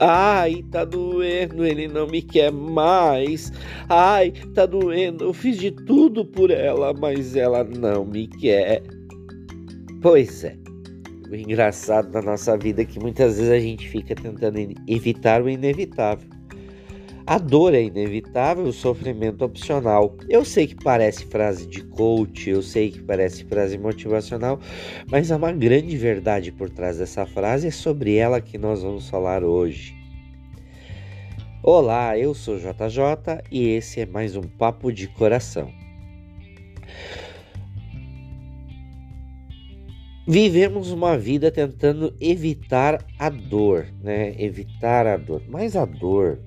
Ai, tá doendo, ele não me quer mais. Ai, tá doendo, eu fiz de tudo por ela, mas ela não me quer. Pois é. O engraçado da nossa vida é que muitas vezes a gente fica tentando evitar o inevitável. A dor é inevitável, o sofrimento opcional. Eu sei que parece frase de coach, eu sei que parece frase motivacional, mas há uma grande verdade por trás dessa frase, é sobre ela que nós vamos falar hoje. Olá, eu sou JJ e esse é mais um Papo de Coração. Vivemos uma vida tentando evitar a dor, né? Evitar a dor. Mas a dor,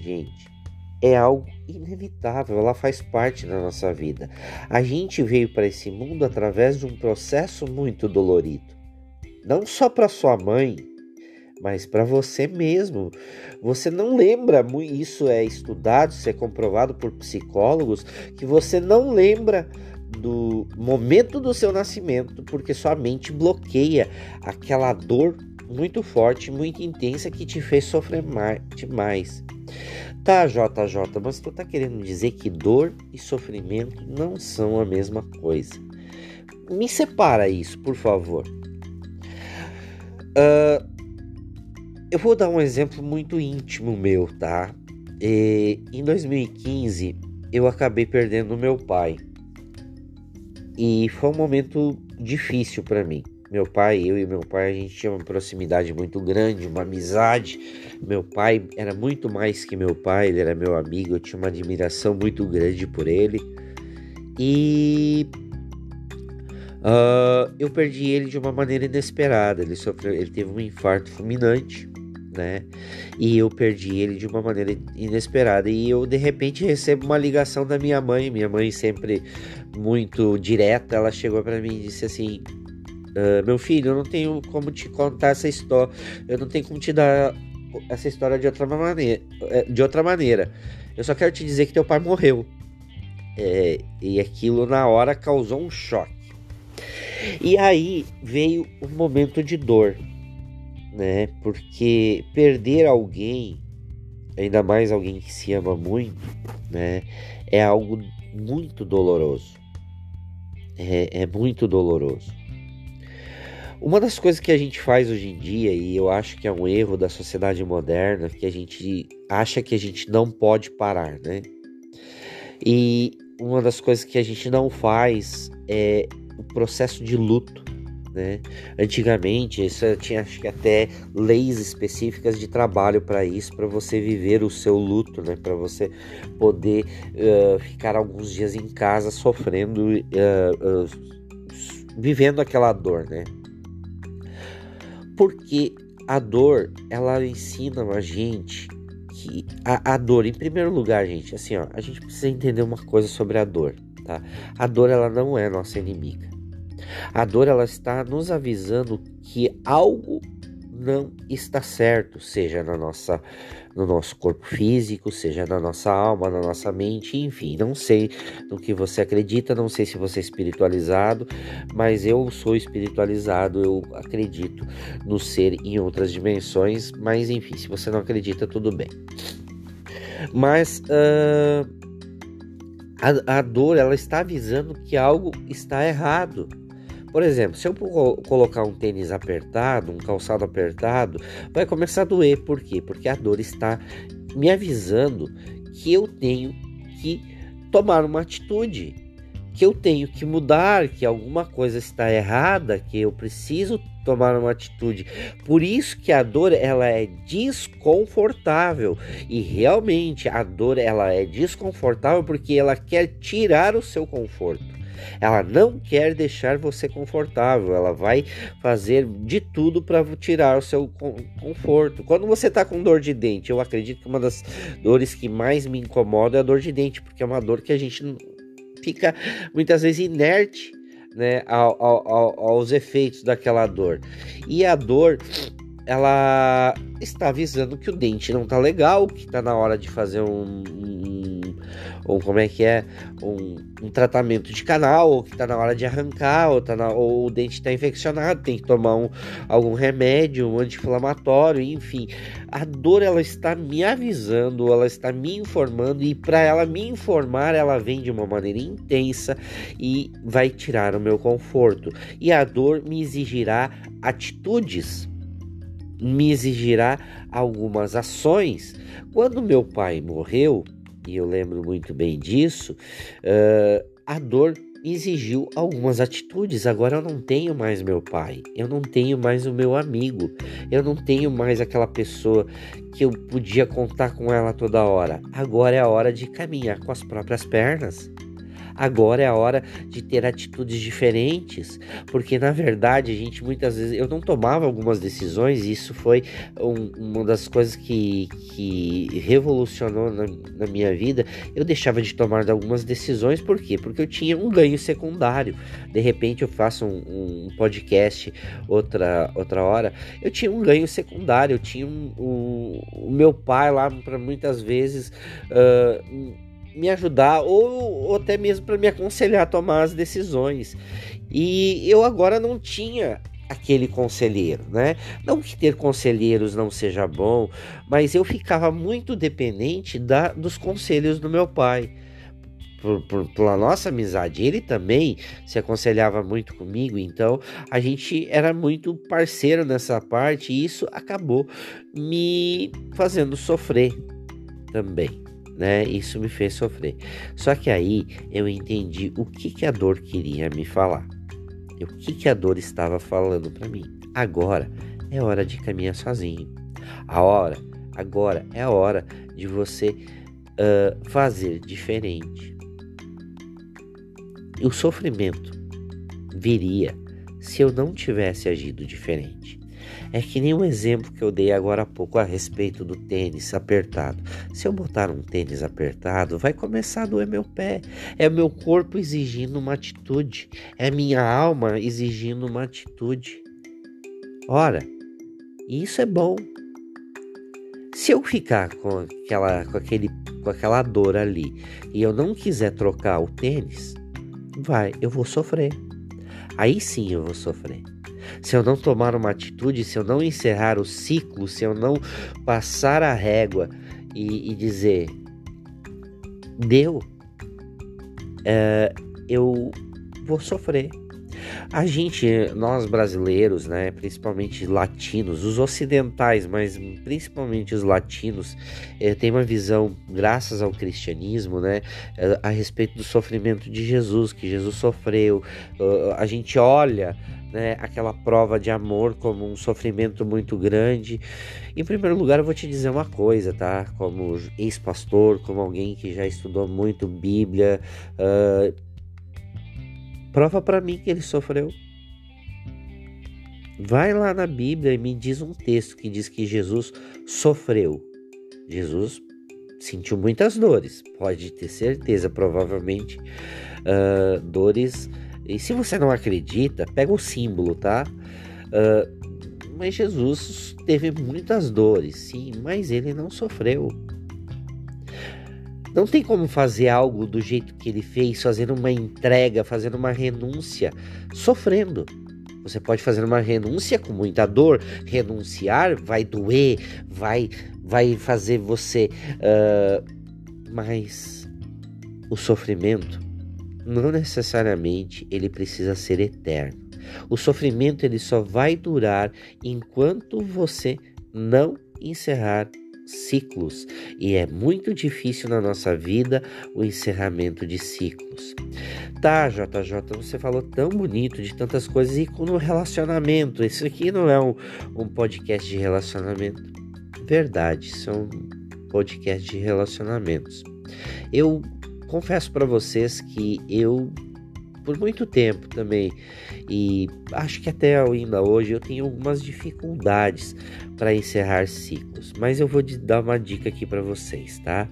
gente, é algo inevitável, ela faz parte da nossa vida. A gente veio para esse mundo através de um processo muito dolorido. Não só para sua mãe, mas para você mesmo. Você não lembra, isso é estudado, isso é comprovado por psicólogos, que você não lembra do momento do seu nascimento, porque sua mente bloqueia aquela dor muito forte, muito intensa que te fez sofrer mais, demais. Tá, JJ, mas tu tá querendo dizer que dor e sofrimento não são a mesma coisa. Me separa isso, por favor. Uh, eu vou dar um exemplo muito íntimo meu, tá? E, em 2015, eu acabei perdendo meu pai. E foi um momento difícil para mim. Meu pai, eu e meu pai, a gente tinha uma proximidade muito grande, uma amizade. Meu pai era muito mais que meu pai, ele era meu amigo, eu tinha uma admiração muito grande por ele. E uh, eu perdi ele de uma maneira inesperada. Ele sofreu, ele teve um infarto fulminante, né? E eu perdi ele de uma maneira inesperada. E eu de repente recebo uma ligação da minha mãe. Minha mãe sempre muito direta. Ela chegou para mim e disse assim: Uh, meu filho, eu não tenho como te contar essa história, eu não tenho como te dar essa história de outra maneira. É, de outra maneira. Eu só quero te dizer que teu pai morreu. É, e aquilo na hora causou um choque. E aí veio um momento de dor, né? Porque perder alguém, ainda mais alguém que se ama muito, né? É algo muito doloroso. É, é muito doloroso. Uma das coisas que a gente faz hoje em dia, e eu acho que é um erro da sociedade moderna, que a gente acha que a gente não pode parar, né? E uma das coisas que a gente não faz é o processo de luto, né? Antigamente, isso tinha acho que até leis específicas de trabalho para isso, para você viver o seu luto, né? Para você poder uh, ficar alguns dias em casa sofrendo, uh, uh, vivendo aquela dor, né? Porque a dor, ela ensina a gente que a, a dor, em primeiro lugar, gente, assim, ó, a gente precisa entender uma coisa sobre a dor, tá? A dor, ela não é nossa inimiga. A dor, ela está nos avisando que algo não está certo, seja na nossa, no nosso corpo físico, seja na nossa alma, na nossa mente, enfim. Não sei no que você acredita, não sei se você é espiritualizado, mas eu sou espiritualizado, eu acredito no ser em outras dimensões, mas enfim, se você não acredita, tudo bem. Mas uh, a, a dor, ela está avisando que algo está errado por exemplo, se eu colocar um tênis apertado, um calçado apertado, vai começar a doer. Por quê? Porque a dor está me avisando que eu tenho que tomar uma atitude, que eu tenho que mudar, que alguma coisa está errada, que eu preciso tomar uma atitude. Por isso que a dor ela é desconfortável e realmente a dor ela é desconfortável porque ela quer tirar o seu conforto. Ela não quer deixar você confortável, ela vai fazer de tudo para tirar o seu conforto. Quando você está com dor de dente, eu acredito que uma das dores que mais me incomoda é a dor de dente, porque é uma dor que a gente fica muitas vezes inerte né, ao, ao, aos efeitos daquela dor. E a dor ela está avisando que o dente não tá legal, que tá na hora de fazer um, um como é que é, um, um, tratamento de canal, ou que tá na hora de arrancar, ou, tá na, ou o dente está infeccionado, tem que tomar um, algum remédio, um anti-inflamatório, enfim. A dor ela está me avisando, ela está me informando e para ela me informar, ela vem de uma maneira intensa e vai tirar o meu conforto. E a dor me exigirá atitudes me exigirá algumas ações. Quando meu pai morreu, e eu lembro muito bem disso, uh, a dor exigiu algumas atitudes. Agora eu não tenho mais meu pai, eu não tenho mais o meu amigo, eu não tenho mais aquela pessoa que eu podia contar com ela toda hora. Agora é a hora de caminhar com as próprias pernas. Agora é a hora de ter atitudes diferentes, porque na verdade a gente muitas vezes eu não tomava algumas decisões e isso foi um, uma das coisas que, que revolucionou na, na, minha vida. Eu deixava de tomar algumas decisões, por quê? Porque eu tinha um ganho secundário. De repente eu faço um, um podcast outra, outra hora, eu tinha um ganho secundário, eu tinha um, um, o meu pai lá para muitas vezes. Uh, me ajudar ou, ou até mesmo para me aconselhar a tomar as decisões. E eu agora não tinha aquele conselheiro, né? Não que ter conselheiros não seja bom, mas eu ficava muito dependente da, dos conselhos do meu pai. Por, por, pela nossa amizade, ele também se aconselhava muito comigo, então a gente era muito parceiro nessa parte e isso acabou me fazendo sofrer também né? Isso me fez sofrer. Só que aí eu entendi o que, que a dor queria me falar. O que, que a dor estava falando para mim. Agora é hora de caminhar sozinho. A hora, agora é a hora de você uh, fazer diferente. O sofrimento viria se eu não tivesse agido diferente. É que nem o um exemplo que eu dei agora há pouco a respeito do tênis apertado. Se eu botar um tênis apertado, vai começar a doer meu pé. É meu corpo exigindo uma atitude. É minha alma exigindo uma atitude. Ora, isso é bom. Se eu ficar com aquela, com, aquele, com aquela dor ali e eu não quiser trocar o tênis, vai, eu vou sofrer. Aí sim eu vou sofrer se eu não tomar uma atitude, se eu não encerrar o ciclo, se eu não passar a régua e, e dizer deu, é, eu vou sofrer. A gente, nós brasileiros, né, principalmente latinos, os ocidentais, mas principalmente os latinos, é, tem uma visão, graças ao cristianismo, né, é, a respeito do sofrimento de Jesus, que Jesus sofreu. a gente olha né, aquela prova de amor como um sofrimento muito grande. Em primeiro lugar, eu vou te dizer uma coisa, tá? Como ex-pastor, como alguém que já estudou muito Bíblia, uh, prova para mim que ele sofreu. Vai lá na Bíblia e me diz um texto que diz que Jesus sofreu. Jesus sentiu muitas dores, pode ter certeza, provavelmente uh, dores e se você não acredita, pega o símbolo, tá? Uh, mas Jesus teve muitas dores, sim, mas ele não sofreu. Não tem como fazer algo do jeito que ele fez, fazendo uma entrega, fazendo uma renúncia, sofrendo. Você pode fazer uma renúncia com muita dor. Renunciar vai doer, vai, vai fazer você. Uh, mas o sofrimento não necessariamente ele precisa ser eterno. O sofrimento ele só vai durar enquanto você não encerrar ciclos e é muito difícil na nossa vida o encerramento de ciclos. Tá, JJ, você falou tão bonito de tantas coisas e no relacionamento. Isso aqui não é um, um podcast de relacionamento. Verdade, isso é um podcast de relacionamentos. Eu confesso para vocês que eu por muito tempo também e acho que até ainda hoje eu tenho algumas dificuldades para encerrar ciclos, mas eu vou dar uma dica aqui para vocês, tá?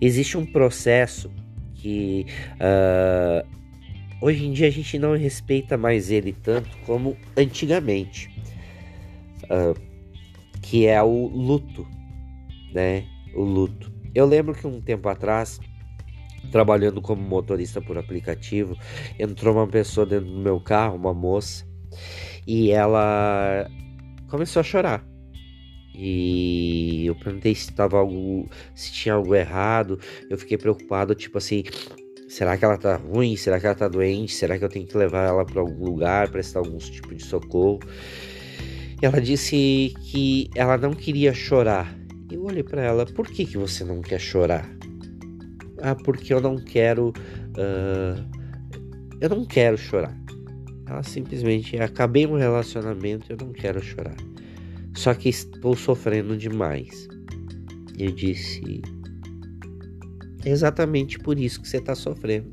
Existe um processo que uh, hoje em dia a gente não respeita mais ele tanto como antigamente. Uh, que é o luto, né? O luto. Eu lembro que um tempo atrás, trabalhando como motorista por aplicativo, entrou uma pessoa dentro do meu carro, uma moça, e ela começou a chorar. E eu perguntei se tava algo, se tinha algo errado. Eu fiquei preocupado, tipo assim, será que ela tá ruim? Será que ela tá doente? Será que eu tenho que levar ela para algum lugar, prestar algum tipo de socorro? Ela disse que ela não queria chorar. Eu olhei para ela, por que, que você não quer chorar? Ah, porque eu não quero. Uh, eu não quero chorar. Ela simplesmente acabei um relacionamento, eu não quero chorar. Só que estou sofrendo demais. Eu disse: é exatamente por isso que você está sofrendo.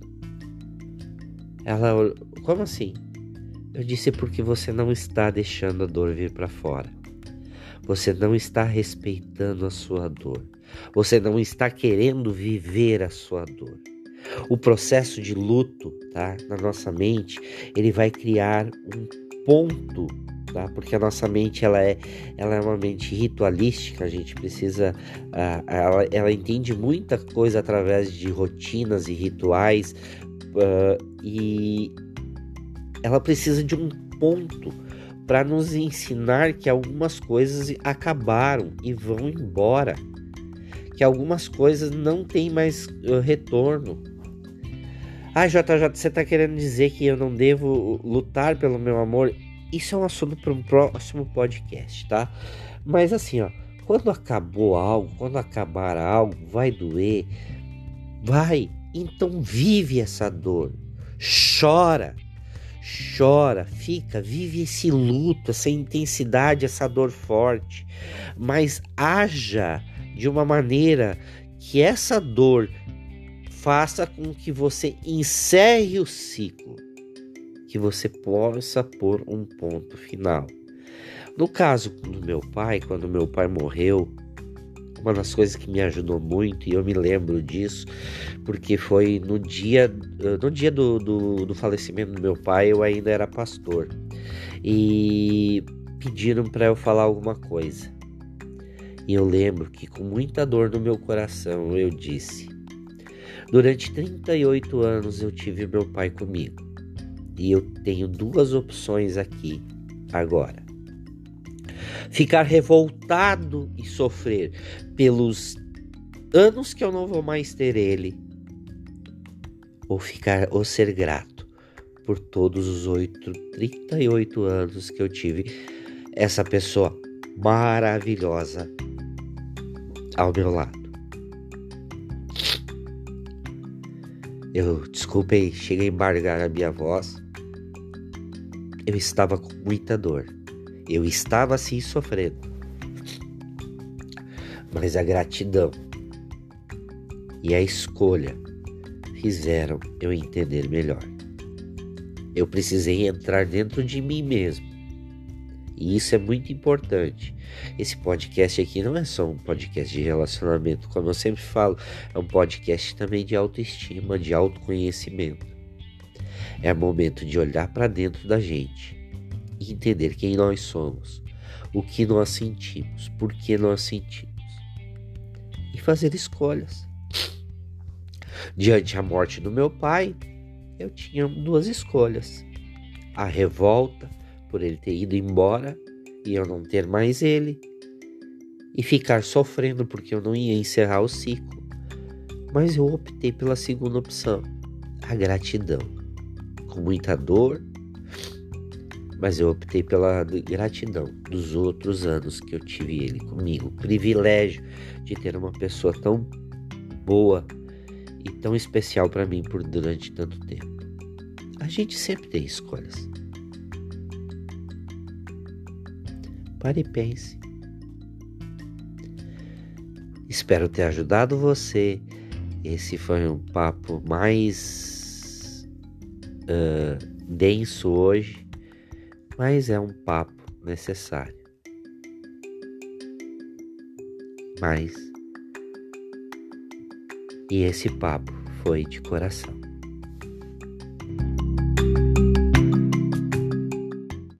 Ela, como assim? Eu disse porque você não está deixando a dor vir para fora. Você não está respeitando a sua dor. Você não está querendo viver a sua dor. O processo de luto, tá? Na nossa mente, ele vai criar um ponto, tá? Porque a nossa mente ela é, ela é uma mente ritualística. A gente precisa, uh, ela, ela entende muita coisa através de rotinas e rituais uh, e ela precisa de um ponto para nos ensinar que algumas coisas acabaram e vão embora, que algumas coisas não têm mais uh, retorno. Ah, JJ, você está querendo dizer que eu não devo lutar pelo meu amor? Isso é um assunto para um próximo podcast, tá? Mas assim, ó, quando acabou algo, quando acabar algo, vai doer, vai. Então vive essa dor, chora, chora, fica, vive esse luto, essa intensidade, essa dor forte, mas haja de uma maneira que essa dor faça com que você encerre o ciclo, que você possa pôr um ponto final. No caso do meu pai, quando meu pai morreu, uma das coisas que me ajudou muito, e eu me lembro disso, porque foi no dia, no dia do, do, do falecimento do meu pai, eu ainda era pastor. E pediram para eu falar alguma coisa. E eu lembro que com muita dor no meu coração eu disse: Durante 38 anos eu tive meu pai comigo. E eu tenho duas opções aqui agora ficar revoltado e sofrer pelos anos que eu não vou mais ter ele, ou ficar ou ser grato por todos os oito, 38 anos que eu tive essa pessoa maravilhosa ao meu lado. Eu desculpei, cheguei a embargar a minha voz. Eu estava com muita dor. Eu estava assim sofrendo. Mas a gratidão e a escolha fizeram eu entender melhor. Eu precisei entrar dentro de mim mesmo. E isso é muito importante. Esse podcast aqui não é só um podcast de relacionamento, como eu sempre falo, é um podcast também de autoestima, de autoconhecimento. É momento de olhar para dentro da gente e entender quem nós somos, o que nós sentimos, por que nós sentimos e fazer escolhas. Diante a morte do meu pai, eu tinha duas escolhas: a revolta por ele ter ido embora e eu não ter mais ele, e ficar sofrendo porque eu não ia encerrar o ciclo. Mas eu optei pela segunda opção, a gratidão. Com muita dor, mas eu optei pela gratidão dos outros anos que eu tive ele comigo. O privilégio de ter uma pessoa tão boa e tão especial para mim por durante tanto tempo. A gente sempre tem escolhas. Pare e pense. Espero ter ajudado você. Esse foi um papo mais uh, denso hoje mas é um papo necessário. Mas. E esse papo foi de coração.